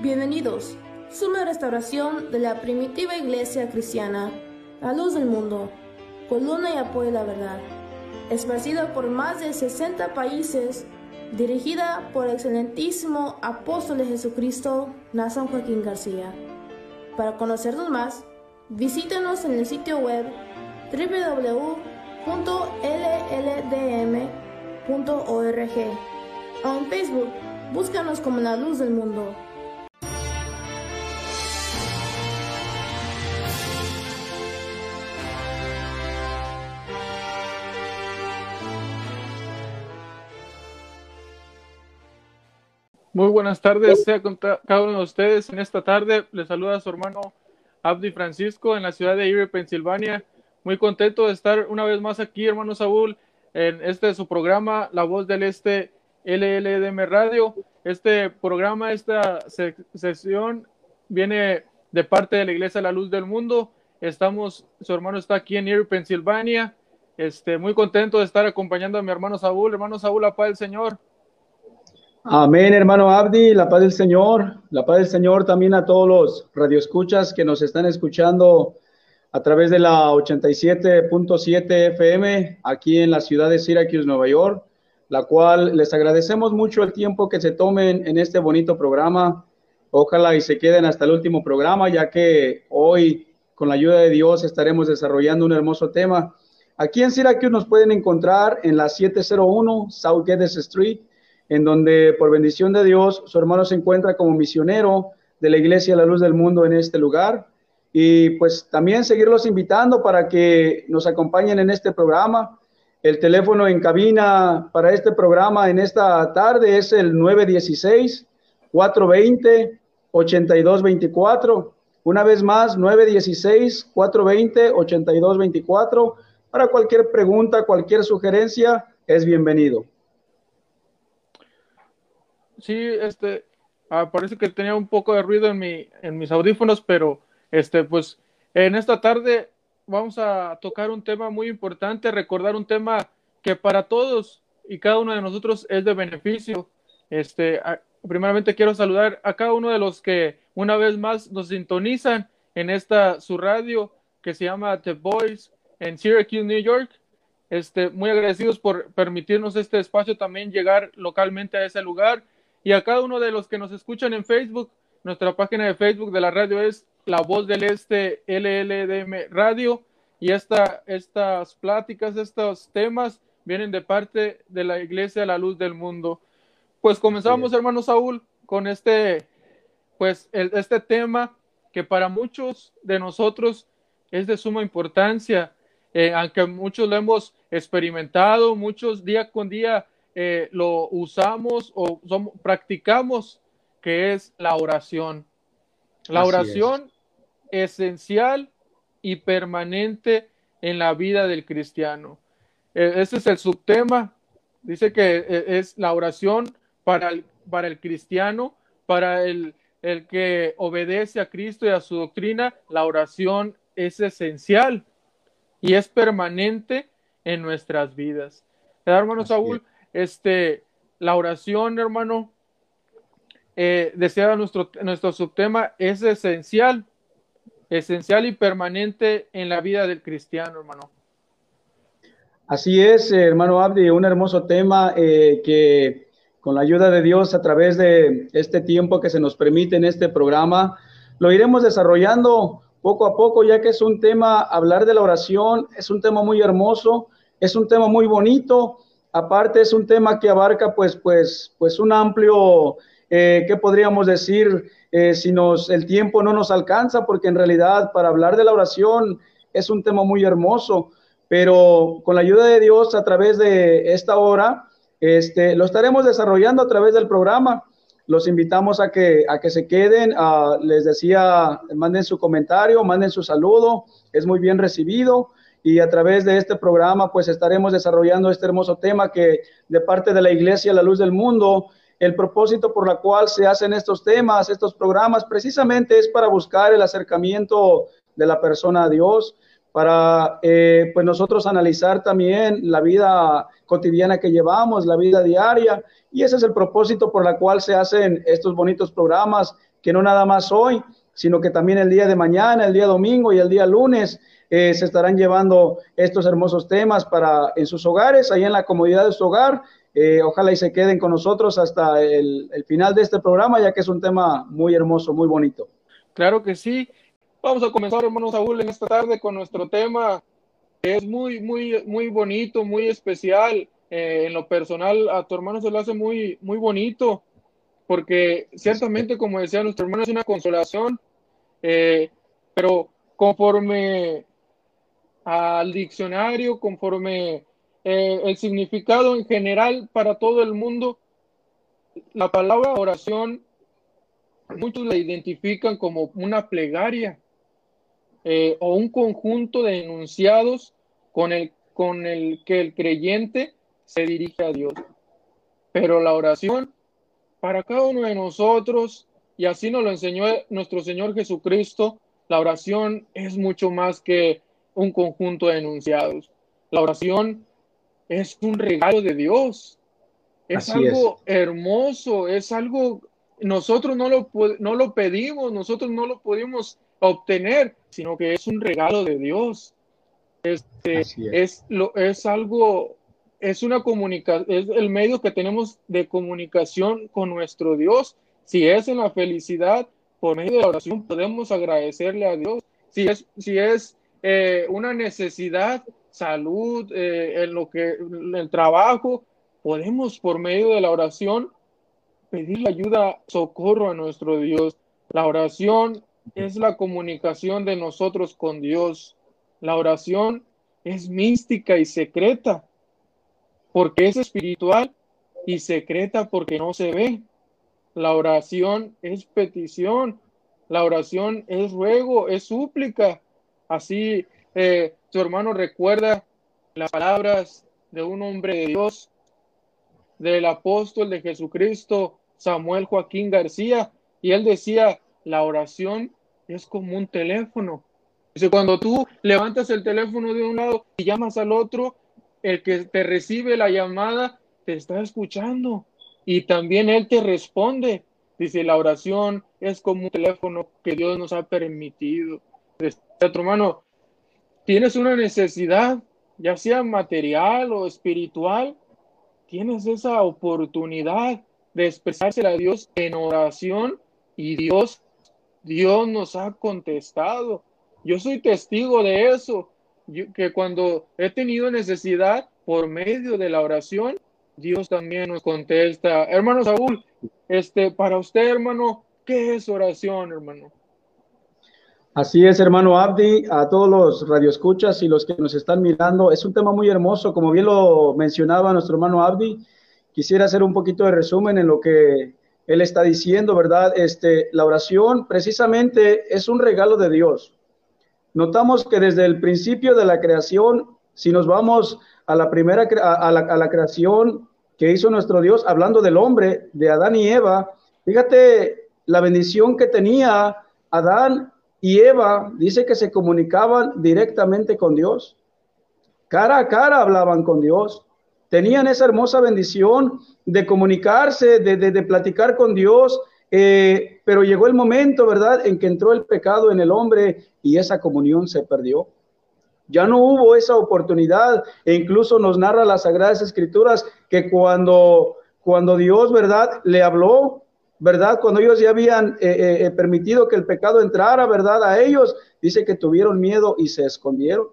Bienvenidos. Suma restauración de la primitiva iglesia cristiana, la luz del mundo, columna y apoyo de la verdad. Esparcida por más de 60 países, dirigida por el excelentísimo apóstol de Jesucristo, Nazón Joaquín García. Para conocernos más, visítenos en el sitio web www.lldm.org o en Facebook, búscanos como la luz del mundo. Muy buenas tardes, sea con cada uno de ustedes. En esta tarde les saluda a su hermano Abdi Francisco en la ciudad de Erie, Pensilvania. Muy contento de estar una vez más aquí, hermano Saúl, en este su programa, La Voz del Este LLDM Radio. Este programa, esta sesión viene de parte de la Iglesia La Luz del Mundo. Estamos, su hermano está aquí en Erie, Pensilvania. Este, muy contento de estar acompañando a mi hermano Saúl. Hermano Saúl, la paz del Señor. Amén, hermano Abdi, la paz del Señor, la paz del Señor también a todos los radioescuchas que nos están escuchando a través de la 87.7 FM aquí en la ciudad de Syracuse, Nueva York, la cual les agradecemos mucho el tiempo que se tomen en este bonito programa. Ojalá y se queden hasta el último programa, ya que hoy, con la ayuda de Dios, estaremos desarrollando un hermoso tema. Aquí en Syracuse nos pueden encontrar en la 701 South Geddes Street en donde por bendición de Dios su hermano se encuentra como misionero de la Iglesia La Luz del Mundo en este lugar. Y pues también seguirlos invitando para que nos acompañen en este programa. El teléfono en cabina para este programa en esta tarde es el 916-420-8224. Una vez más, 916-420-8224. Para cualquier pregunta, cualquier sugerencia, es bienvenido. Sí, este, ah, parece que tenía un poco de ruido en, mi, en mis audífonos, pero este, pues en esta tarde vamos a tocar un tema muy importante, recordar un tema que para todos y cada uno de nosotros es de beneficio. Este, primeramente quiero saludar a cada uno de los que una vez más nos sintonizan en esta su radio que se llama The Voice en Syracuse, New York. Este, muy agradecidos por permitirnos este espacio también llegar localmente a ese lugar y a cada uno de los que nos escuchan en Facebook, nuestra página de Facebook de la radio es La Voz del Este LLDM Radio. Y esta, estas pláticas, estos temas vienen de parte de la Iglesia La Luz del Mundo. Pues comenzamos, hermano Saúl, con este, pues, este tema que para muchos de nosotros es de suma importancia, eh, aunque muchos lo hemos experimentado, muchos día con día eh, lo usamos o practicamos, que es la oración. La oración esencial y permanente en la vida del cristiano. E, ese es el subtema. Dice que e, es la oración para el, para el cristiano, para el, el que obedece a Cristo y a su doctrina. La oración es esencial y es permanente en nuestras vidas. Hermano Saúl, este, la oración, hermano, eh, nuestro, nuestro subtema, es esencial, esencial y permanente en la vida del cristiano, hermano. Así es, hermano Abdi, un hermoso tema eh, que con la ayuda de Dios a través de este tiempo que se nos permite en este programa, lo iremos desarrollando poco a poco, ya que es un tema, hablar de la oración, es un tema muy hermoso, es un tema muy bonito Aparte es un tema que abarca pues, pues, pues un amplio, eh, ¿qué podríamos decir? Eh, si nos, el tiempo no nos alcanza, porque en realidad para hablar de la oración es un tema muy hermoso, pero con la ayuda de Dios a través de esta hora, este, lo estaremos desarrollando a través del programa. Los invitamos a que, a que se queden. les decía, manden su comentario, manden su saludo, es muy bien recibido y a través de este programa pues estaremos desarrollando este hermoso tema que de parte de la Iglesia La Luz del Mundo, el propósito por la cual se hacen estos temas, estos programas, precisamente es para buscar el acercamiento de la persona a Dios, para eh, pues nosotros analizar también la vida cotidiana que llevamos, la vida diaria, y ese es el propósito por la cual se hacen estos bonitos programas que no nada más hoy, sino que también el día de mañana, el día domingo y el día lunes eh, se estarán llevando estos hermosos temas para en sus hogares, ahí en la comodidad de su hogar. Eh, ojalá y se queden con nosotros hasta el, el final de este programa, ya que es un tema muy hermoso, muy bonito. Claro que sí. Vamos a comenzar, hermano Saúl, en esta tarde con nuestro tema que es muy, muy, muy bonito, muy especial. Eh, en lo personal, a tu hermano se lo hace muy, muy bonito, porque ciertamente, como decía nuestro hermano, es una consolación, eh, pero conforme al diccionario, conforme eh, el significado en general para todo el mundo, la palabra oración, muchos la identifican como una plegaria o un conjunto de enunciados con el, con el que el creyente se dirige a Dios. Pero la oración, para cada uno de nosotros, y así nos lo enseñó nuestro Señor Jesucristo, la oración es mucho más que un conjunto de enunciados. La oración es un regalo de Dios. Es algo hermoso, es algo, nosotros no lo, no lo pedimos, nosotros no lo pudimos obtener, sino que es un regalo de Dios. Este, es. lo, es algo es una comunicación, es el medio que tenemos de comunicación con nuestro Dios. Si es en la felicidad, por medio de la oración podemos agradecerle a Dios. Si es, si es eh, una necesidad, salud, eh, en lo que, el trabajo, podemos por medio de la oración pedir ayuda, socorro a nuestro Dios. La oración es la comunicación de nosotros con Dios. La oración es mística y secreta porque es espiritual y secreta porque no se ve. La oración es petición, la oración es ruego, es súplica. Así eh, tu hermano recuerda las palabras de un hombre de Dios, del apóstol de Jesucristo, Samuel Joaquín García, y él decía, la oración es como un teléfono. Dice, cuando tú levantas el teléfono de un lado y llamas al otro, el que te recibe la llamada te está escuchando y también él te responde. Dice, la oración es como un teléfono que Dios nos ha permitido. Otro hermano, tienes una necesidad, ya sea material o espiritual, tienes esa oportunidad de expresársela a Dios en oración y Dios, Dios nos ha contestado. Yo soy testigo de eso que cuando he tenido necesidad por medio de la oración, Dios también nos contesta. Hermano Saúl, este, para usted, hermano, ¿qué es oración, hermano? Así es, hermano Abdi, a todos los radioescuchas y los que nos están mirando, es un tema muy hermoso, como bien lo mencionaba nuestro hermano Abdi. Quisiera hacer un poquito de resumen en lo que él está diciendo, ¿verdad? Este, la oración precisamente es un regalo de Dios notamos que desde el principio de la creación, si nos vamos a la primera, a la, creación que hizo nuestro Dios, hablando del hombre, de Adán y Eva, fíjate la bendición que tenía Adán y Eva, dice que se comunicaban directamente con Dios. Cara a cara hablaban con Dios. Tenían esa hermosa bendición de comunicarse, de, de, platicar con Dios, eh, pero llegó el momento, ¿verdad?, en que entró el pecado en el hombre y esa comunión se perdió. Ya no hubo esa oportunidad e incluso nos narra las Sagradas Escrituras que cuando, cuando Dios, ¿verdad?, le habló, ¿verdad? Cuando ellos ya habían eh, eh, permitido que el pecado entrara, ¿verdad? A ellos, dice que tuvieron miedo y se escondieron.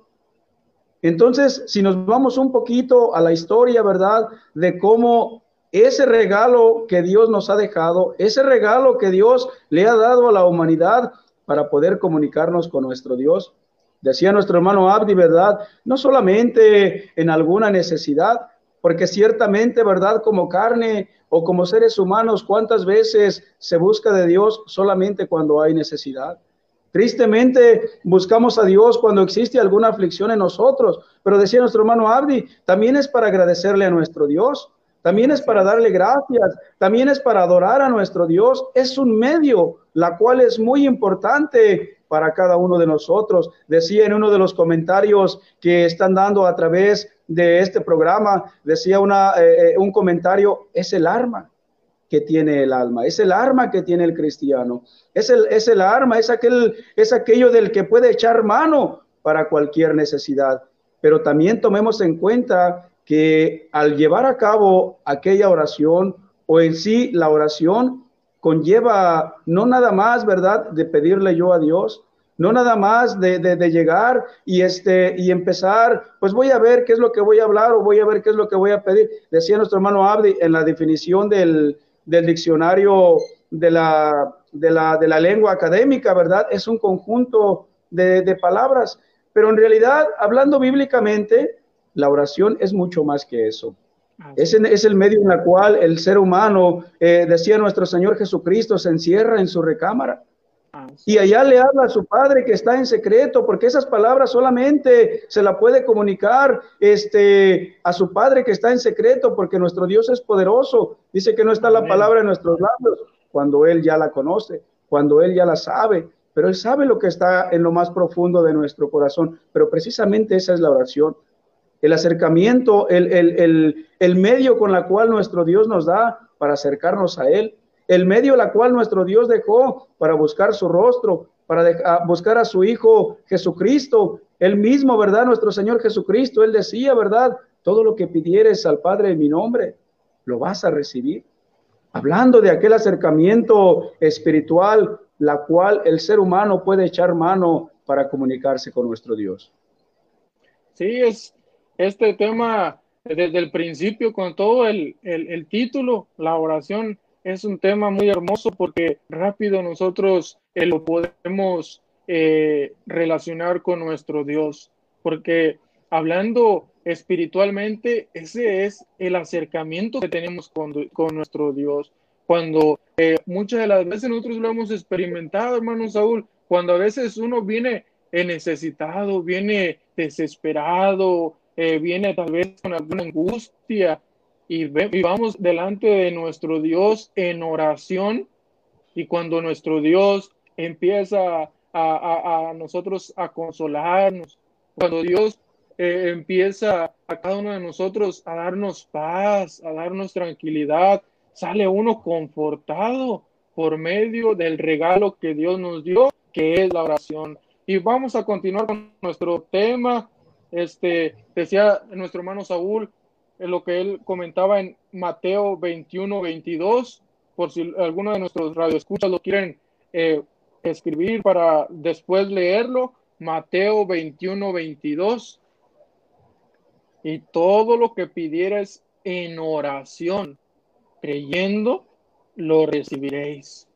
Entonces, si nos vamos un poquito a la historia, ¿verdad? De cómo ese regalo que Dios nos ha dejado, ese regalo que Dios le ha dado a la humanidad para poder comunicarnos con nuestro Dios. Decía nuestro hermano Abdi, ¿verdad? No solamente en alguna necesidad, porque ciertamente, ¿verdad? Como carne o como seres humanos, ¿cuántas veces se busca de Dios solamente cuando hay necesidad? Tristemente buscamos a Dios cuando existe alguna aflicción en nosotros, pero decía nuestro hermano Abdi, también es para agradecerle a nuestro Dios también es para darle gracias, también es para adorar a nuestro Dios. Es un medio, la cual es muy importante para cada uno de nosotros. Decía en uno de los comentarios que están dando a través de este programa, decía una, eh, eh, un comentario, es el arma. que tiene el alma, es el arma que tiene el cristiano, es el, es el arma, es, aquel, es aquello del que puede echar mano para cualquier necesidad. Pero también tomemos en cuenta que al llevar a cabo aquella oración o en sí la oración conlleva no nada más, ¿verdad?, de pedirle yo a Dios, no nada más de, llegar y, este, y empezar, pues voy a ver qué es lo que voy a hablar o voy a ver qué es lo que voy a pedir. Decía nuestro hermano Abdi en la definición del, diccionario de la, de, la, de la lengua académica, ¿verdad? Es un conjunto de, palabras, pero en realidad, hablando bíblicamente, la oración es mucho más que eso. Es, es, el medio en el cual el ser humano, eh, decía nuestro Señor Jesucristo, se encierra en su recámara y allá le habla a su padre que está en secreto, porque esas palabras solamente se la puede comunicar este, a su padre que está en secreto, porque nuestro Dios es poderoso. Dice que no está la palabra en nuestros labios cuando Él ya la conoce, cuando Él ya la sabe, pero Él sabe lo que está en lo más profundo de nuestro corazón. Pero precisamente esa es la oración. El acercamiento, el, el, el medio con la cual nuestro Dios nos da para acercarnos a Él el medio la cual nuestro Dios dejó para buscar su rostro, para buscar a su Hijo Jesucristo, el mismo, ¿verdad? Nuestro Señor Jesucristo, Él decía, ¿verdad? Todo lo que pidieres al Padre en mi nombre, lo vas a recibir. Hablando de aquel acercamiento espiritual, la cual el ser humano puede echar mano para comunicarse con nuestro Dios. Sí, es este tema desde el principio con todo el, el título, la oración es un tema muy hermoso porque rápido nosotros eh, lo podemos eh, relacionar con nuestro Dios, porque hablando espiritualmente, ese es el acercamiento que tenemos con, nuestro Dios. Cuando eh, muchas de las veces nosotros lo hemos experimentado, hermano Saúl, cuando a veces uno viene necesitado, viene desesperado, viene tal vez con alguna angustia, y, vamos delante de nuestro Dios en oración y cuando nuestro Dios empieza a, nosotros a consolarnos, cuando Dios eh, empieza a cada uno de nosotros a darnos paz, a darnos tranquilidad, sale uno confortado por medio del regalo que Dios nos dio, que es la oración. Y vamos a continuar con nuestro tema. Este, decía nuestro hermano Saúl, lo que él comentaba en Mateo 21, 22, por si alguno de nuestros radioescuchas lo quieren eh, escribir para después leerlo, Mateo 21, 22. Y todo lo que pidieres en oración, creyendo, lo recibiréis.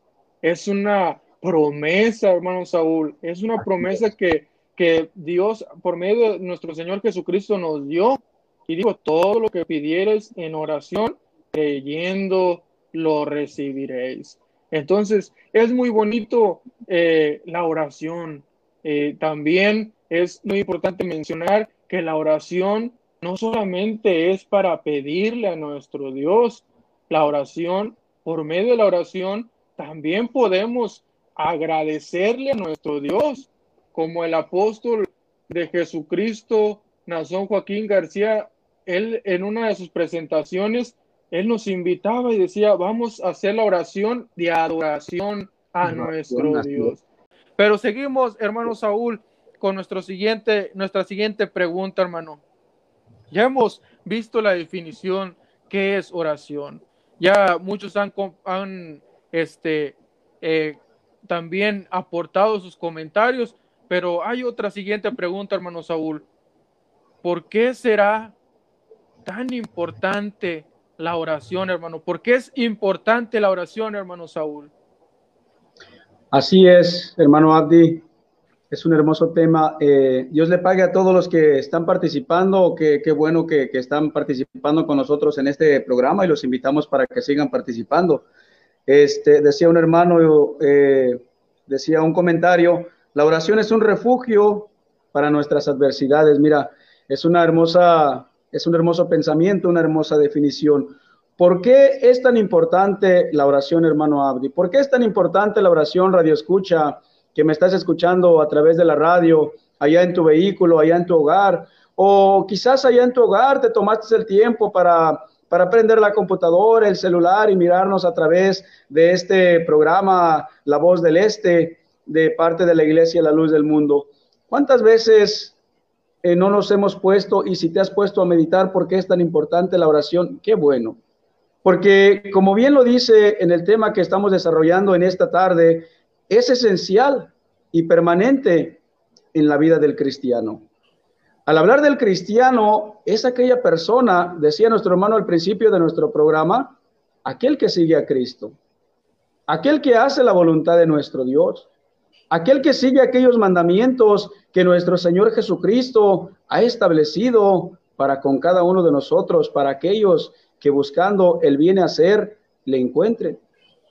Es una promesa, hermano Saúl, es una promesa que, que Dios, por medio de nuestro Señor Jesucristo, nos dio y digo, todo lo que pidieres en oración, creyendo, lo recibiréis. Entonces, es muy bonito eh, la oración. Eh, también es muy importante mencionar que la oración no solamente es para pedirle a nuestro Dios, la oración, por medio de la oración, también podemos agradecerle a nuestro Dios, como el apóstol de Jesucristo, Nazón Joaquín García, él en una de sus presentaciones, él nos invitaba y decía, vamos a hacer la oración de adoración a nuestro Dios. Pero seguimos, hermano Saúl, con nuestro siguiente, nuestra siguiente pregunta, hermano. Ya hemos visto la definición qué es oración. Ya muchos han, han este, eh, también aportado sus comentarios, pero hay otra siguiente pregunta, hermano Saúl. ¿Por qué será tan importante la oración, hermano? ¿Por qué es importante la oración, hermano Saúl? Así es, hermano Abdi. Es un hermoso tema. Eh, Dios le pague a todos los que están participando. Qué, bueno que, están participando con nosotros en este programa y los invitamos para que sigan participando. Este, decía un hermano, eh, decía un comentario, la oración es un refugio para nuestras adversidades. Mira, es una hermosa es un hermoso pensamiento, una hermosa definición. ¿Por qué es tan importante la oración, hermano Abdi? ¿Por qué es tan importante la oración, radio escucha, que me estás escuchando a través de la radio, allá en tu vehículo, allá en tu hogar? O quizás allá en tu hogar te tomaste el tiempo para para prender la computadora, el celular y mirarnos a través de este programa La Voz del Este de parte de la Iglesia La Luz del Mundo. ¿Cuántas veces eh, no nos hemos puesto y si te has puesto a meditar por qué es tan importante la oración? Qué bueno. Porque como bien lo dice en el tema que estamos desarrollando en esta tarde, es esencial y permanente en la vida del cristiano. Al hablar del cristiano, es aquella persona, decía nuestro hermano al principio de nuestro programa, aquel que sigue a Cristo, aquel que hace la voluntad de nuestro Dios, aquel que sigue aquellos mandamientos que nuestro Señor Jesucristo ha establecido para con cada uno de nosotros, para aquellos que buscando el bien hacer le encuentren,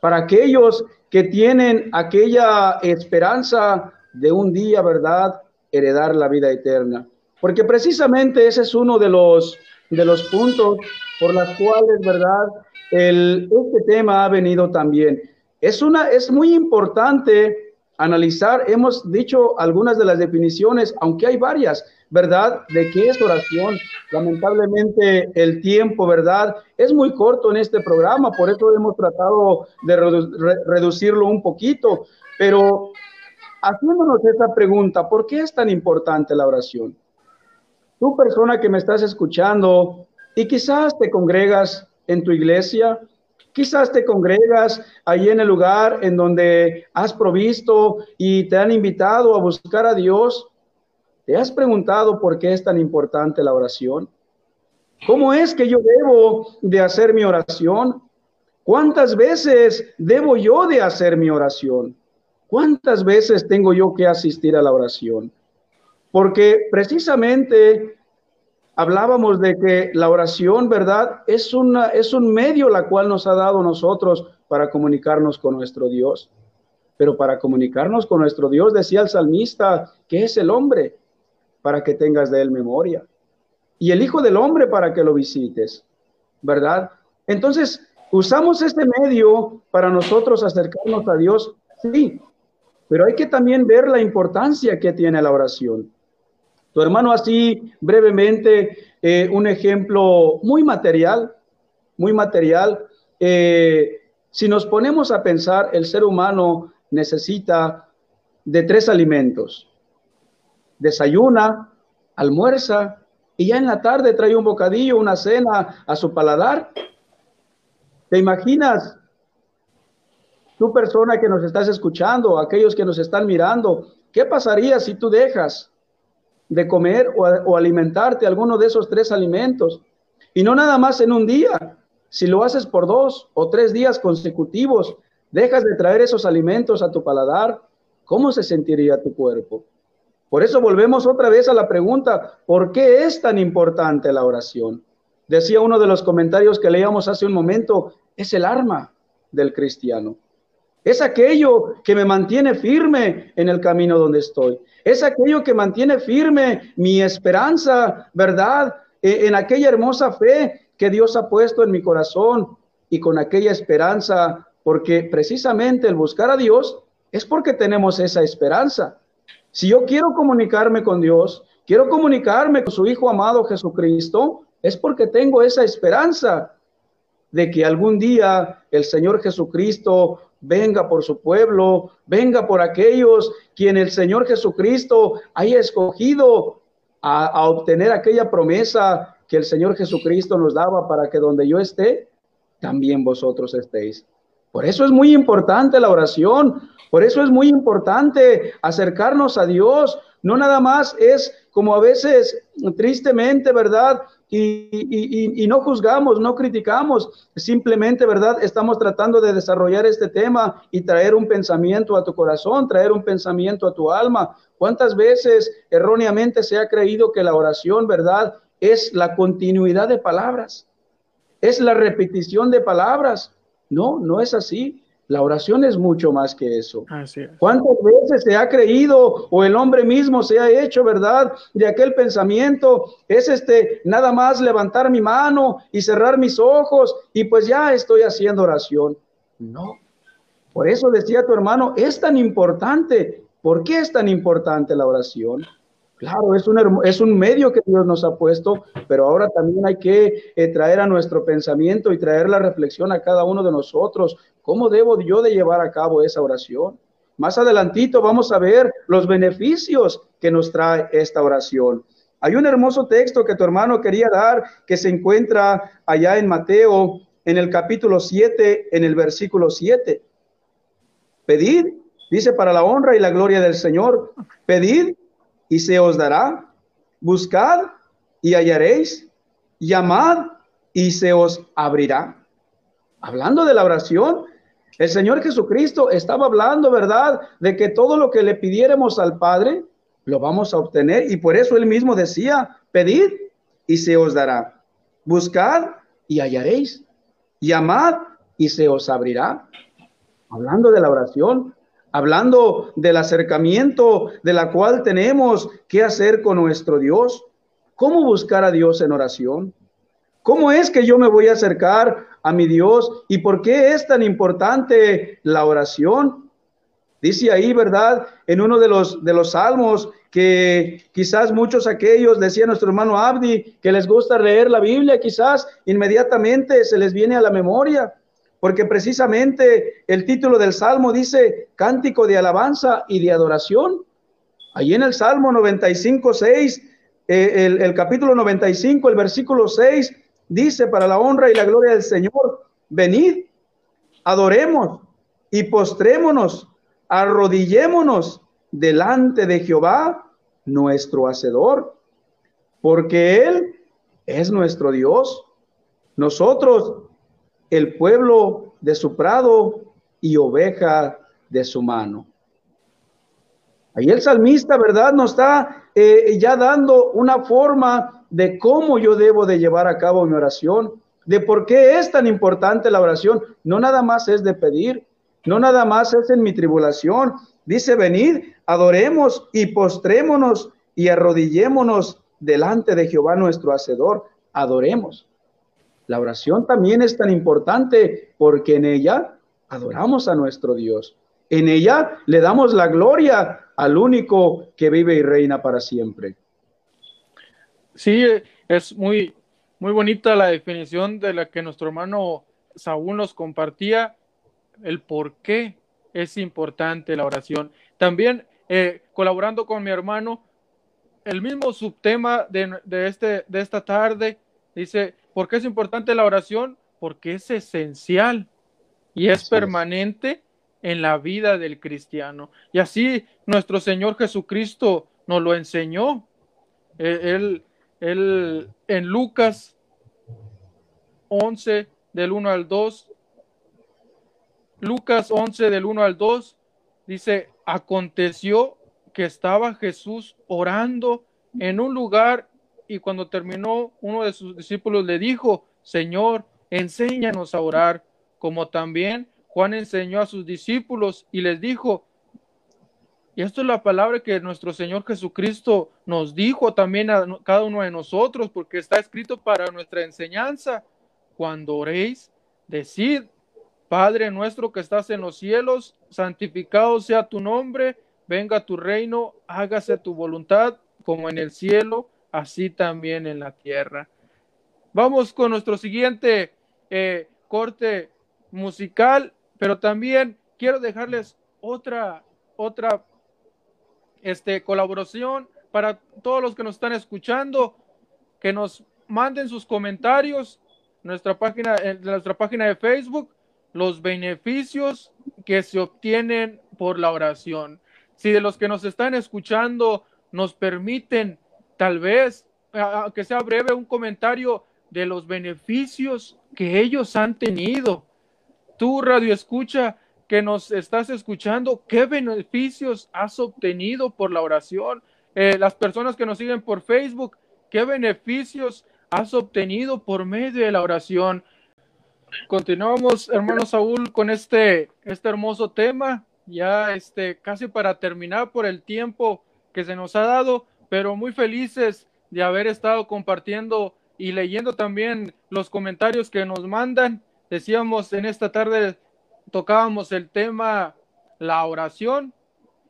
para aquellos que tienen aquella esperanza de un día, ¿verdad?, heredar la vida eterna. Porque precisamente ese es uno de los, de los puntos por los cuales, ¿verdad?, el, este tema ha venido también. Es, una, es muy importante analizar, hemos dicho algunas de las definiciones, aunque hay varias, ¿verdad? De qué es oración. Lamentablemente el tiempo, ¿verdad? Es muy corto en este programa, por eso hemos tratado de reducirlo un poquito, pero haciéndonos esa pregunta, ¿por qué es tan importante la oración? Tú persona que me estás escuchando y quizás te congregas en tu iglesia, quizás te congregas ahí en el lugar en donde has provisto y te han invitado a buscar a Dios, ¿Te has preguntado por qué es tan importante la oración? ¿Cómo es que yo debo de hacer mi oración? ¿Cuántas veces debo yo de hacer mi oración? ¿Cuántas veces tengo yo que asistir a la oración? Porque precisamente hablábamos de que la oración, ¿verdad? Es, es un medio la cual nos ha dado nosotros para comunicarnos con nuestro Dios. Pero para comunicarnos con nuestro Dios, decía el salmista, que es el hombre, para que tengas de él memoria. Y el Hijo del Hombre para que lo visites, ¿verdad? Entonces, usamos este medio para nosotros acercarnos a Dios, sí, pero hay que también ver la importancia que tiene la oración. Tu hermano así brevemente eh, un ejemplo muy material, muy material. Eh, si nos ponemos a pensar, el ser humano necesita de tres alimentos desayuna, almuerza y ya en la tarde trae un bocadillo, una cena a su paladar. ¿Te imaginas? Tú persona que nos estás escuchando, aquellos que nos están mirando, ¿qué pasaría si tú dejas de comer o, alimentarte alguno de esos tres alimentos? Y no nada más en un día, si lo haces por dos o tres días consecutivos, dejas de traer esos alimentos a tu paladar, ¿cómo se sentiría tu cuerpo? Por eso volvemos otra vez a la pregunta, ¿por qué es tan importante la oración? Decía uno de los comentarios que leíamos hace un momento, es el arma del cristiano. Es aquello que me mantiene firme en el camino donde estoy. Es aquello que mantiene firme mi esperanza, ¿verdad? E, en aquella hermosa fe que Dios ha puesto en mi corazón y con aquella esperanza, porque precisamente el buscar a Dios es porque tenemos esa esperanza. Si yo quiero comunicarme con Dios, quiero comunicarme con su Hijo amado Jesucristo, es porque tengo esa esperanza de que algún día el Señor Jesucristo venga por su pueblo, venga por aquellos quien el Señor Jesucristo haya escogido a, a, obtener aquella promesa que el Señor Jesucristo nos daba para que donde yo esté, también vosotros estéis. Por eso es muy importante la oración, por eso es muy importante acercarnos a Dios. No nada más es como a veces tristemente, ¿verdad? Y, no juzgamos, no criticamos, simplemente, ¿verdad? Estamos tratando de desarrollar este tema y traer un pensamiento a tu corazón, traer un pensamiento a tu alma. ¿Cuántas veces erróneamente se ha creído que la oración, ¿verdad? Es la continuidad de palabras, es la repetición de palabras. No, no es así. La oración es mucho más que eso. ¿Cuántas veces se ha creído o el hombre mismo se ha hecho, verdad, de aquel pensamiento? Es este, nada más levantar mi mano y cerrar mis ojos y pues ya estoy haciendo oración. No. Por eso decía tu hermano, es tan importante. ¿Por qué es tan importante la oración? Claro, es un, es un medio que Dios nos ha puesto, pero ahora también hay que eh, traer a nuestro pensamiento y traer la reflexión a cada uno de nosotros. ¿Cómo debo yo de llevar a cabo esa oración? Más adelantito vamos a ver los beneficios que nos trae esta oración. Hay un hermoso texto que tu hermano quería dar que se encuentra allá en Mateo, en el capítulo 7, en el versículo 7. Pedid, dice, para la honra y la gloria del Señor. Pedid y se os dará. Buscad y hallaréis. Llamad y se os abrirá. Hablando de la oración, el Señor Jesucristo estaba hablando, ¿verdad?, de que todo lo que le pidiéramos al Padre, lo vamos a obtener. Y por eso él mismo decía, pedid y se os dará. Buscad y hallaréis. Llamad y se os abrirá. Hablando de la oración, hablando del acercamiento de la cual tenemos que hacer con nuestro Dios. ¿Cómo buscar a Dios en oración? ¿Cómo es que yo me voy a acercar a mi Dios? ¿Y por qué es tan importante la oración? Dice ahí, ¿verdad? En uno de los, de los salmos que quizás muchos aquellos, decía nuestro hermano Abdi, que les gusta leer la Biblia, quizás inmediatamente se les viene a la memoria porque precisamente el título del Salmo dice cántico de alabanza y de adoración. Allí en el Salmo 95, 6, eh, el, el capítulo 95, el versículo 6, dice, para la honra y la gloria del Señor, venid, adoremos y postrémonos, arrodillémonos delante de Jehová, nuestro Hacedor, porque Él es nuestro Dios. Nosotros el pueblo de su prado y oveja de su mano. Ahí el salmista, ¿verdad? Nos está eh, ya dando una forma de cómo yo debo de llevar a cabo mi oración, de por qué es tan importante la oración. No nada más es de pedir, no nada más es en mi tribulación. Dice, venid, adoremos y postrémonos y arrodillémonos delante de Jehová nuestro Hacedor. Adoremos. La oración también es tan importante porque en ella adoramos a nuestro Dios. En ella le damos la gloria al único que vive y reina para siempre. Sí, es muy, muy bonita la definición de la que nuestro hermano Saúl nos compartía, el por qué es importante la oración. También eh, colaborando con mi hermano, el mismo subtema de, de, este, de esta tarde dice, ¿Por qué es importante la oración? Porque es esencial y es permanente en la vida del cristiano. Y así nuestro Señor Jesucristo nos lo enseñó. E, él, en Lucas 11 del 1 al 2, Lucas 11 del 1 al 2 dice, aconteció que estaba Jesús orando en un lugar y cuando terminó, uno de sus discípulos le dijo, Señor, enséñanos a orar, como también Juan enseñó a sus discípulos y les dijo, y esto es la palabra que nuestro Señor Jesucristo nos dijo también a cada uno de nosotros, porque está escrito para nuestra enseñanza. Cuando oréis, decid, Padre nuestro que estás en los cielos, santificado sea tu nombre, venga tu reino, hágase tu voluntad como en el cielo, así también en la tierra. Vamos con nuestro siguiente eh, corte musical, pero también quiero dejarles otra, otra este, colaboración para todos los que nos están escuchando, que nos manden sus comentarios nuestra página, en nuestra página de Facebook, los beneficios que se obtienen por la oración. Si de los que nos están escuchando nos permiten tal vez, aunque sea breve, un comentario de los beneficios que ellos han tenido. Tú, radio escucha, que nos estás escuchando, ¿qué beneficios has obtenido por la oración? Eh, las personas que nos siguen por Facebook, ¿qué beneficios has obtenido por medio de la oración? Continuamos, hermano Saúl, con este, este hermoso tema, ya este, casi para terminar por el tiempo que se nos ha dado pero muy felices de haber estado compartiendo y leyendo también los comentarios que nos mandan. Decíamos en esta tarde, tocábamos el tema, la oración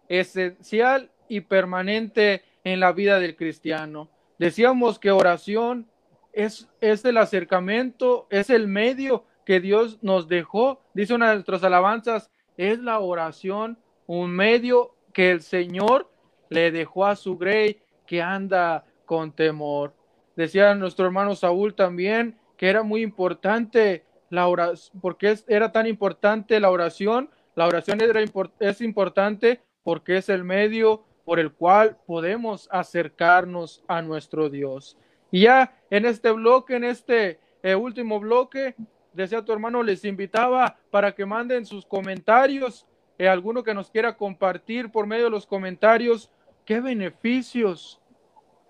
esencial y permanente en la vida del cristiano. Decíamos que oración es, es el acercamiento, es el medio que Dios nos dejó. Dice una de nuestras alabanzas, es la oración, un medio que el Señor le dejó a su grey que anda con temor. Decía nuestro hermano Saúl también que era muy importante la oración, porque era tan importante la oración. La oración era, es importante porque es el medio por el cual podemos acercarnos a nuestro Dios. Y ya en este bloque, en este eh, último bloque, decía tu hermano, les invitaba para que manden sus comentarios, eh, alguno que nos quiera compartir por medio de los comentarios, qué beneficios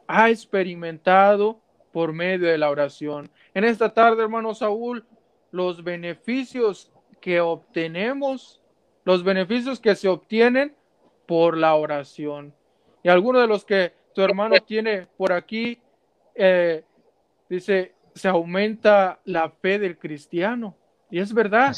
ha experimentado por medio de la oración. En esta tarde, hermano Saúl, los beneficios que obtenemos, los beneficios que se obtienen por la oración. Y alguno de los que tu hermano tiene por aquí, eh, dice, se aumenta la fe del cristiano. Y es verdad.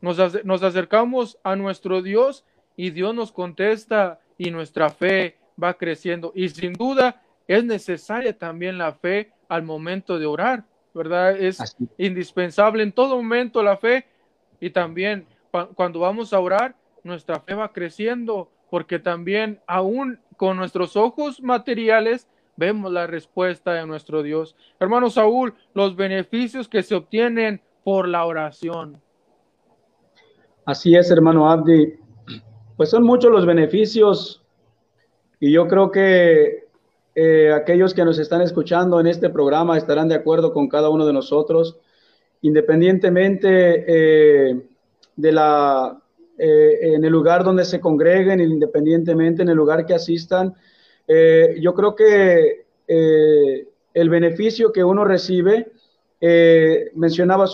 Nos, nos acercamos a nuestro Dios y Dios nos contesta y nuestra fe va creciendo. Y sin duda es necesaria también la fe al momento de orar, ¿verdad? Es indispensable en todo momento la fe y también cuando vamos a orar, nuestra fe va creciendo porque también aún con nuestros ojos materiales vemos la respuesta de nuestro Dios. Hermano Saúl, los beneficios que se obtienen por la oración. Así es, hermano Abdi. Pues son muchos los beneficios y yo creo que eh, aquellos que nos están escuchando en este programa estarán de acuerdo con cada uno de nosotros, independientemente eh, de la eh, en el lugar donde se congreguen, independientemente en el lugar que asistan. Yo creo que el beneficio que uno recibe, mencionaba,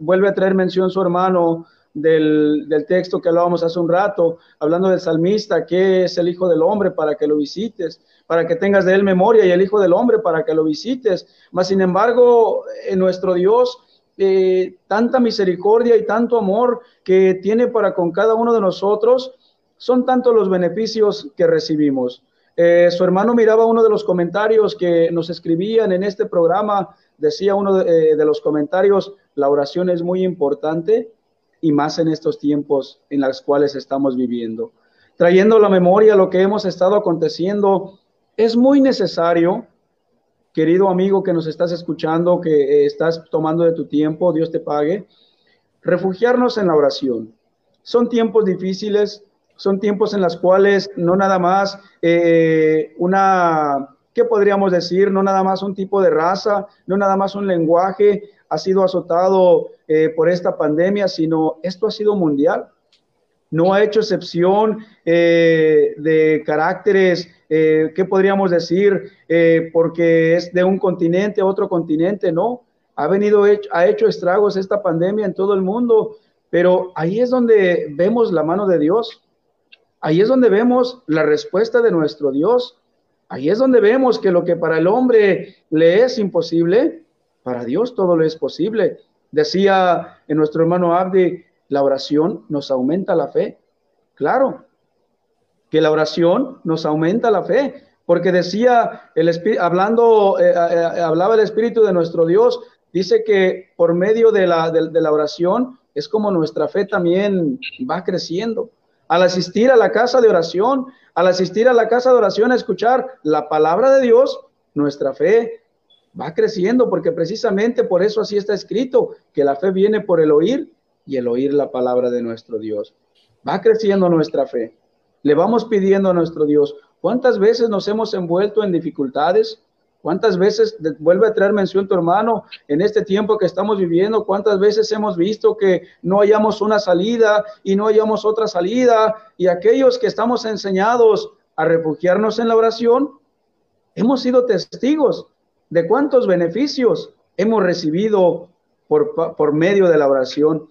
vuelve a traer mención su hermano del, texto que hablábamos hace un rato, hablando del salmista, que es el Hijo del Hombre para que lo visites, para que tengas de él memoria y el Hijo del Hombre para que lo visites. Mas, sin embargo, en nuestro Dios eh, tanta misericordia y tanto amor que tiene para con cada uno de nosotros, son tantos los beneficios que recibimos. Eh, su hermano miraba uno de los comentarios que nos escribían en este programa, decía uno de, eh, de los comentarios, la oración es muy importante y más en estos tiempos en los cuales estamos viviendo. Trayendo la memoria lo que hemos estado aconteciendo, es muy necesario querido amigo que nos estás escuchando, que eh, estás tomando de tu tiempo, Dios te pague, refugiarnos en la oración. Son tiempos difíciles, son tiempos en los cuales no nada más eh, una, ¿qué podríamos decir? No nada más un tipo de raza, no nada más un lenguaje ha sido azotado eh, por esta pandemia, sino esto ha sido mundial. No ha hecho excepción de caracteres eh, ¿qué podríamos decir? Eh, porque es de un continente a otro continente, no. Ha venido, ha hecho estragos esta pandemia en todo el mundo, pero ahí es donde vemos la mano de Dios. Ahí es donde vemos la respuesta de nuestro Dios. Ahí es donde vemos que lo que para el hombre le es imposible, para Dios todo le es posible. Decía en nuestro hermano Abdi, la oración nos aumenta la fe. Claro, que la oración nos aumenta la fe, porque decía el espíritu, hablando, eh, eh, eh, hablaba el Espíritu de nuestro Dios, dice que por medio de la, de, la oración es como nuestra fe también va creciendo. Al asistir a la casa de oración, al asistir a la casa de oración a escuchar la palabra de Dios, nuestra fe va creciendo, porque precisamente por eso así está escrito, que la fe viene por el oír y el oír la palabra de nuestro Dios. Va creciendo nuestra fe. Le vamos pidiendo a nuestro Dios. ¿Cuántas veces nos hemos envuelto en dificultades? ¿Cuántas veces, vuelve a traer mención tu hermano, en este tiempo que estamos viviendo, cuántas veces hemos visto que no hayamos una salida y no hayamos otra salida? Y aquellos que estamos enseñados a refugiarnos en la oración, hemos sido testigos de cuántos beneficios hemos recibido por, por medio de la oración,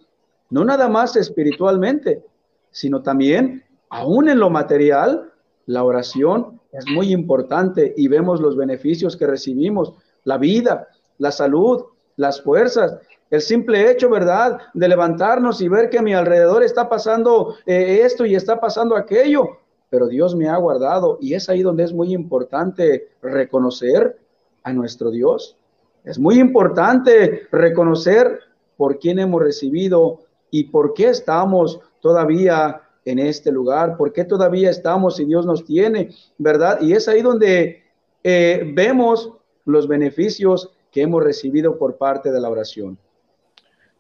no nada más espiritualmente, sino también aún en lo material, la oración es muy importante y vemos los beneficios que recibimos, la vida, la salud, las fuerzas, el simple hecho, ¿verdad?, de levantarnos y ver que a mi alrededor está pasando eh, esto y está pasando aquello, pero Dios me ha guardado y es ahí donde es muy importante reconocer a nuestro Dios. Es muy importante reconocer por quién hemos recibido y por qué estamos todavía en este lugar, por qué todavía estamos y Dios nos tiene, ¿verdad? Y es ahí donde eh, vemos los beneficios que hemos recibido por parte de la oración.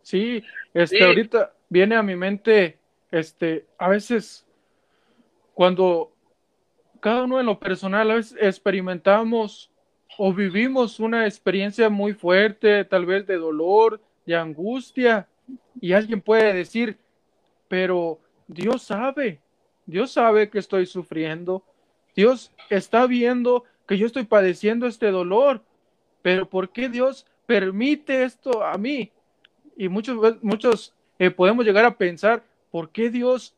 Sí, este, ahorita viene a mi mente, este, a veces cuando cada uno en lo personal a veces experimentamos o vivimos una experiencia muy fuerte, tal vez de dolor, de angustia, y alguien puede decir, pero Dios sabe, Dios sabe que estoy sufriendo, Dios está viendo que yo estoy padeciendo este dolor, pero ¿por qué Dios permite esto a mí? Y muchos, muchos eh, podemos llegar a pensar, ¿por qué Dios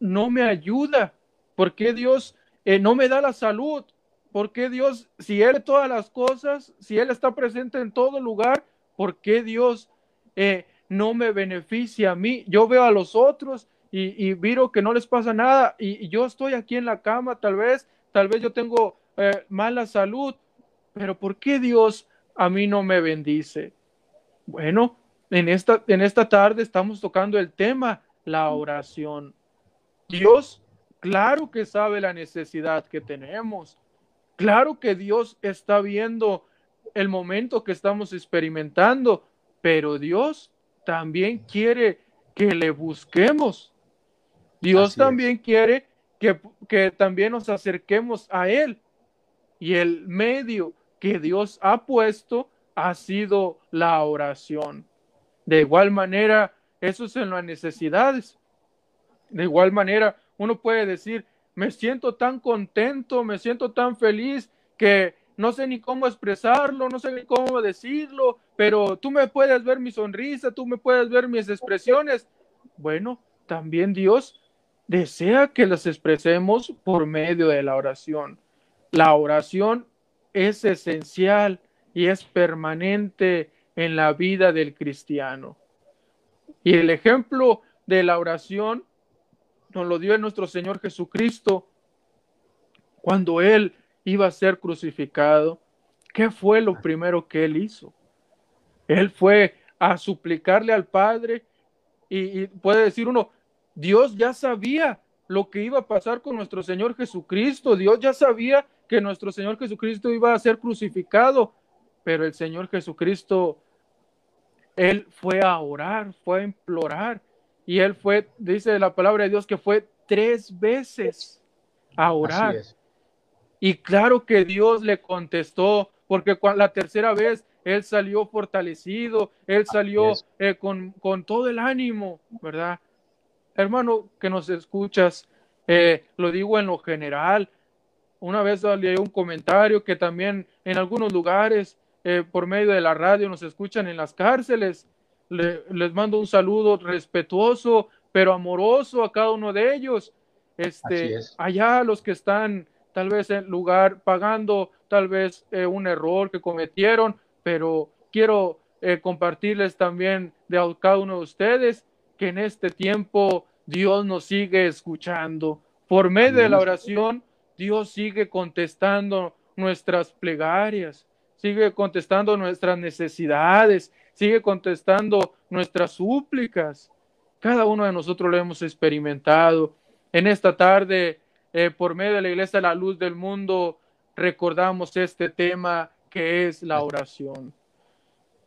no me ayuda? ¿Por qué Dios eh, no me da la salud? ¿Por qué Dios, si Él todas las cosas, si Él está presente en todo lugar, ¿por qué Dios eh, no me beneficia a mí? Yo veo a los otros y, y que no les pasa nada y, yo estoy aquí en la cama, tal vez, tal vez yo tengo mala salud, pero ¿por qué Dios a mí no me bendice? Bueno, en esta, en esta tarde estamos tocando el tema, la oración. Dios, claro que sabe la necesidad que tenemos. Claro que Dios está viendo el momento que estamos experimentando, pero Dios también quiere que le busquemos. Dios también quiere que, que también nos acerquemos a Él. Y el medio que Dios ha puesto ha sido la oración. De igual manera, eso es en las necesidades. De igual manera, uno puede decir, me siento tan contento, me siento tan feliz que no sé ni cómo expresarlo, no sé ni cómo decirlo, pero tú me puedes ver mi sonrisa, tú me puedes ver mis expresiones. Bueno, también Dios desea que las expresemos por medio de la oración. La oración es esencial y es permanente en la vida del cristiano. Y el ejemplo de la oración nos lo dio nuestro Señor Jesucristo cuando Él iba a ser crucificado. ¿Qué fue lo primero que Él hizo? Él fue a suplicarle al Padre y, y puede decir uno, Dios ya sabía lo que iba a pasar con nuestro Señor Jesucristo. Dios ya sabía que nuestro Señor Jesucristo iba a ser crucificado, pero el Señor Jesucristo, Él fue a orar, fue a implorar, y Él fue, dice la palabra de Dios, que fue tres veces a orar. Y claro que Dios le contestó, porque la tercera vez Él salió fortalecido, Él salió eh, con, con todo el ánimo, ¿verdad? Hermano que nos escuchas, eh, lo digo en lo general, una vez leí un comentario que también en algunos lugares eh, por medio de la radio nos escuchan en las cárceles. Les mando un saludo respetuoso, pero amoroso a cada uno de ellos. Este, allá los que están tal vez en lugar pagando tal vez eh, un error que cometieron, pero quiero eh, compartirles también de a cada uno de ustedes que en este tiempo Dios nos sigue escuchando. Por medio de la oración, Dios sigue contestando nuestras plegarias, sigue contestando nuestras necesidades, sigue contestando nuestras súplicas. Cada uno de nosotros lo hemos experimentado. En esta tarde, eh, por medio de la Iglesia La Luz del Mundo, recordamos este tema que es la oración.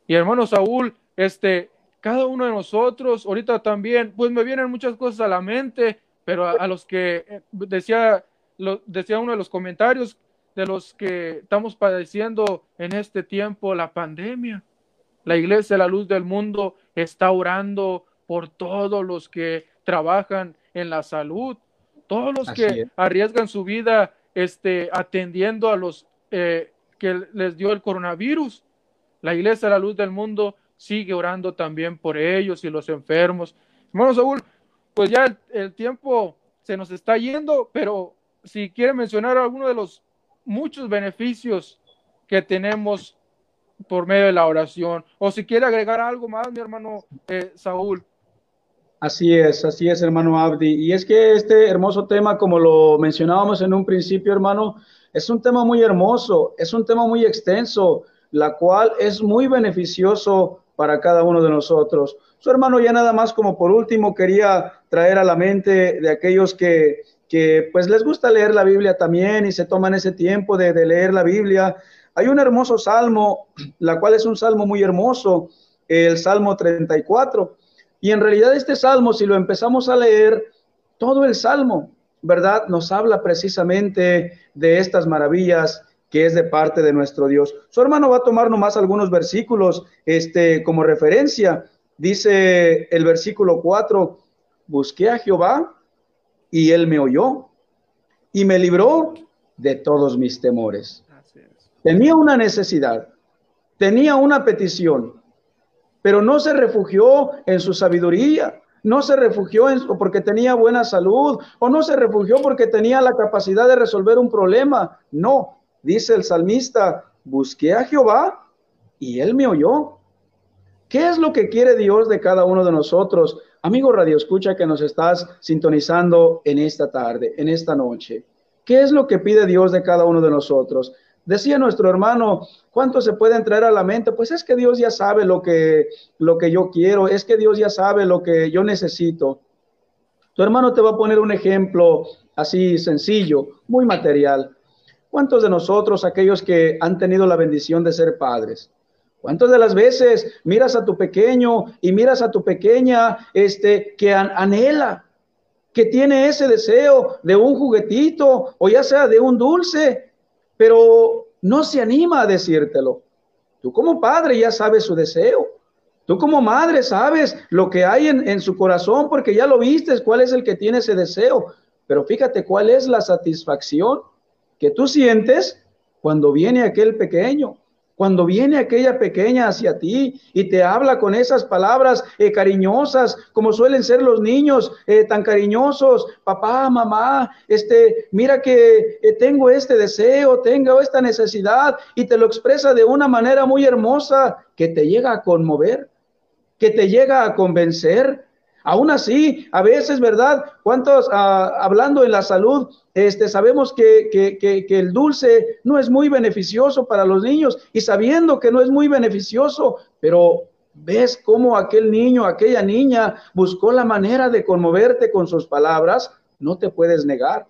Y hermano Saúl, este, cada uno de nosotros, ahorita también, pues me vienen muchas cosas a la mente, pero a los que eh, decía lo, decía uno de los comentarios de los que estamos padeciendo en este tiempo la pandemia. La iglesia, la luz del mundo, está orando por todos los que trabajan en la salud, todos los que arriesgan su vida este, atendiendo a los eh, que les dio el coronavirus. La iglesia, la luz del mundo, sigue orando también por ellos y los enfermos. Hermano Saúl, pues ya el tiempo se nos está yendo, pero si quiere mencionar alguno de los muchos beneficios que tenemos por medio de la oración, o si quiere agregar algo más, mi hermano eh, Saúl. Así es, así es, hermano Abdi. Y es que este hermoso tema, como lo mencionábamos en un principio, hermano, es un tema muy hermoso, es un tema muy extenso, la cual es muy beneficioso para cada uno de nosotros. Su hermano, ya nada más como por último, quería traer a la mente de aquellos que, que pues les gusta leer la Biblia también y se toman ese tiempo de, de leer la Biblia. Hay un hermoso salmo, la cual es un salmo muy hermoso, el Salmo 34 y en realidad este salmo, si lo empezamos a leer, todo el salmo, ¿verdad? Nos habla precisamente de estas maravillas que es de parte de nuestro Dios. Su hermano va a tomar nomás algunos versículos este, como referencia. Dice el versículo 4, busqué a Jehová y él me oyó y me libró de todos mis temores. Tenía una necesidad, tenía una petición, pero no se refugió en su sabiduría, no se refugió en, porque tenía buena salud o no se refugió porque tenía la capacidad de resolver un problema. No, dice el salmista, busqué a Jehová y él me oyó. ¿Qué es lo que quiere Dios de cada uno de nosotros? Amigo Radio Escucha que nos estás sintonizando en esta tarde, en esta noche. ¿Qué es lo que pide Dios de cada uno de nosotros? Decía nuestro hermano, ¿cuánto se puede traer a la mente? Pues es que Dios ya sabe lo que, lo que yo quiero, es que Dios ya sabe lo que yo necesito. Tu hermano te va a poner un ejemplo así sencillo, muy material. ¿Cuántos de nosotros, aquellos que han tenido la bendición de ser padres, ¿Cuántas de las veces miras a tu pequeño y miras a tu pequeña este, que anhela, que tiene ese deseo de un juguetito o ya sea de un dulce, pero no se anima a decírtelo. Tú como padre ya sabes su deseo. Tú como madre sabes lo que hay en, en su corazón porque ya lo viste, cuál es el que tiene ese deseo. Pero fíjate cuál es la satisfacción que tú sientes cuando viene aquel pequeño cuando viene aquella pequeña hacia ti y te habla con esas palabras eh, cariñosas, como suelen ser los niños eh, tan cariñosos, papá, mamá, este, mira que eh, tengo este deseo, tengo esta necesidad, y te lo expresa de una manera muy hermosa que te llega a conmover, que te llega a convencer, Aún así, a veces, ¿verdad? ¿Cuántos, ah, hablando en la salud, este, sabemos que, que, el dulce no es muy beneficioso para los niños y sabiendo que no es muy beneficioso, pero ves cómo aquel niño, aquella niña buscó la manera de conmoverte con sus palabras, no te puedes negar.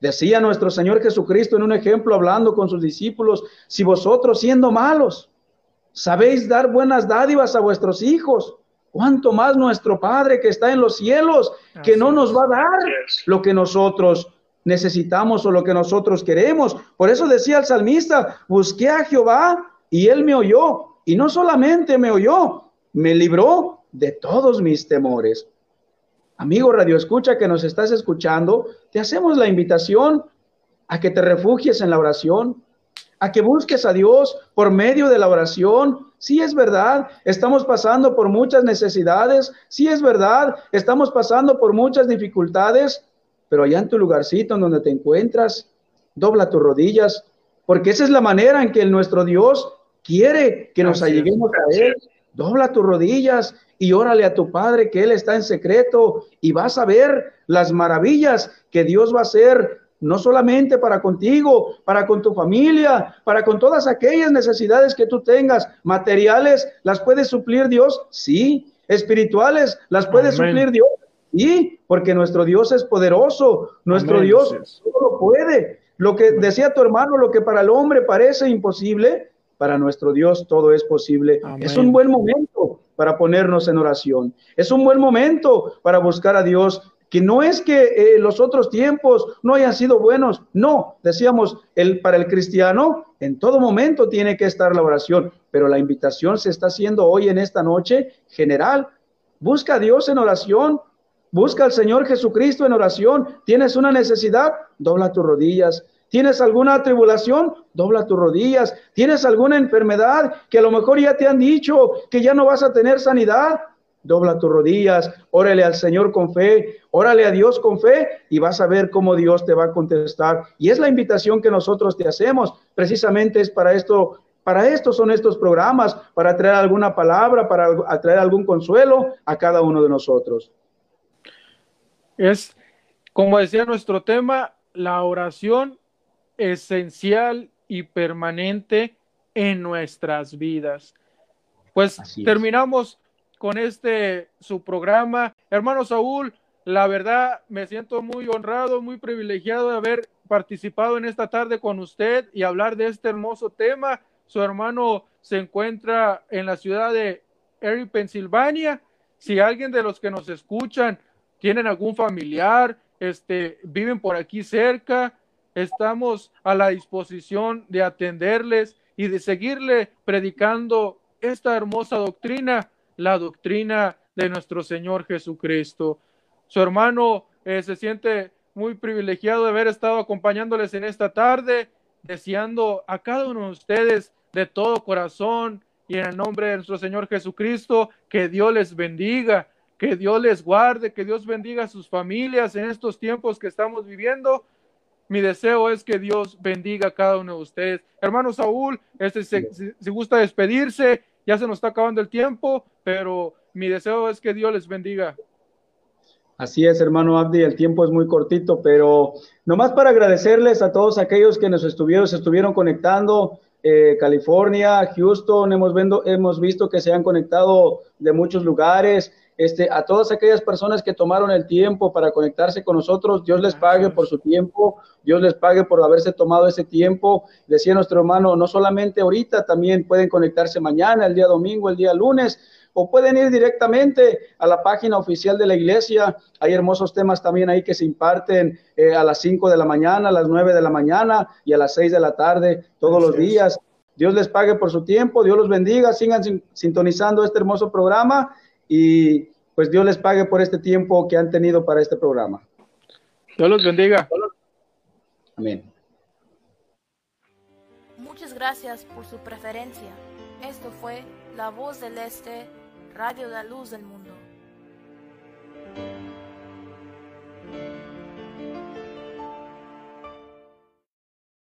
Decía nuestro Señor Jesucristo en un ejemplo hablando con sus discípulos, si vosotros siendo malos, sabéis dar buenas dádivas a vuestros hijos, cuánto más nuestro Padre que está en los cielos, que no nos va a dar lo que nosotros necesitamos o lo que nosotros queremos. Por eso decía el salmista, busqué a Jehová y él me oyó. Y no solamente me oyó, me libró de todos mis temores. Amigo Radio Escucha que nos estás escuchando, te hacemos la invitación a que te refugies en la oración, a que busques a Dios por medio de la oración. Sí es verdad, estamos pasando por muchas necesidades, sí es verdad, estamos pasando por muchas dificultades, pero allá en tu lugarcito en donde te encuentras, dobla tus rodillas, porque esa es la manera en que nuestro Dios quiere que nos alleguemos a Él. Dobla tus rodillas y órale a tu Padre que Él está en secreto y vas a ver las maravillas que Dios va a hacer, no solamente para contigo, para con tu familia, para con todas aquellas necesidades que tú tengas, materiales, ¿las puede suplir Dios? Sí. Espirituales, ¿las puede suplir Dios? Y porque nuestro Dios es poderoso, nuestro Dios todo lo puede. Lo que decía tu hermano, lo que para el hombre parece imposible, para nuestro Dios todo es posible. Es un buen momento para ponernos en oración. Es un buen momento para buscar a Dios. Que no es que eh, los otros tiempos no hayan sido buenos, no, decíamos, el, para el cristiano en todo momento tiene que estar la oración, pero la invitación se está haciendo hoy en esta noche general. Busca a Dios en oración, Busca al Señor Jesucristo en oración. ¿Tienes una necesidad? Dobla tus rodillas. ¿Tienes alguna tribulación? Dobla tus rodillas. ¿Tienes alguna enfermedad que a lo mejor ya te han dicho que ya no vas a tener sanidad? Dobla tus rodillas, órale al Señor con fe, órale a Dios con fe y vas a ver cómo Dios te va a contestar. Y es la invitación que nosotros te hacemos. Precisamente es para esto para esto son estos programas, para traer alguna palabra, para traer algún consuelo a cada uno de nosotros. Es, como decía nuestro tema, la oración esencial y permanente en nuestras vidas. Pues terminamos con este su programa. Hermano Saúl, la verdad me siento muy honrado, muy privilegiado de haber participado en esta tarde con usted y hablar de este hermoso tema. Su hermano se encuentra en la ciudad de Erie, Pensilvania. Si alguien de los que nos escuchan tienen algún familiar, este, viven por aquí cerca, estamos a la disposición de atenderles y de seguirle predicando esta hermosa doctrina, la doctrina de nuestro Señor Jesucristo. Su hermano eh, se siente muy privilegiado de haber estado acompañándoles en esta tarde, deseando a cada uno de ustedes de todo corazón y en el nombre de nuestro Señor Jesucristo, que Dios les bendiga, que Dios les guarde, que Dios bendiga a sus familias en estos tiempos que estamos viviendo. Mi deseo es que Dios bendiga a cada uno de ustedes. Hermano Saúl, este, si, gusta despedirse, ya se nos está acabando el tiempo, pero mi deseo es que Dios les bendiga. Así es, hermano Abdi, el tiempo es muy cortito, pero nomás para agradecerles a todos aquellos que nos estuvieron, se estuvieron conectando, eh, California, Houston, hemos, visto que se han conectado de muchos lugares. Este, a todas aquellas personas que tomaron el tiempo para conectarse con nosotros, Dios les pague por su tiempo, Dios les pague por haberse tomado ese tiempo. Decía nuestro hermano, no solamente ahorita, también pueden conectarse mañana, el día domingo, el día lunes, o pueden ir directamente a la página oficial de la iglesia. Hay hermosos temas también ahí que se imparten eh, a las 5 de la mañana, a las 9 de la mañana y a las 6 de la tarde todos los días. Dios les pague por su tiempo, Dios los bendiga, sigan sintonizando este hermoso programa y pues Dios les pague por este tiempo que han tenido para este programa. Dios los bendiga. Amén. Muchas gracias por su preferencia. Esto fue La Voz del Este Radio de la Luz del Mundo.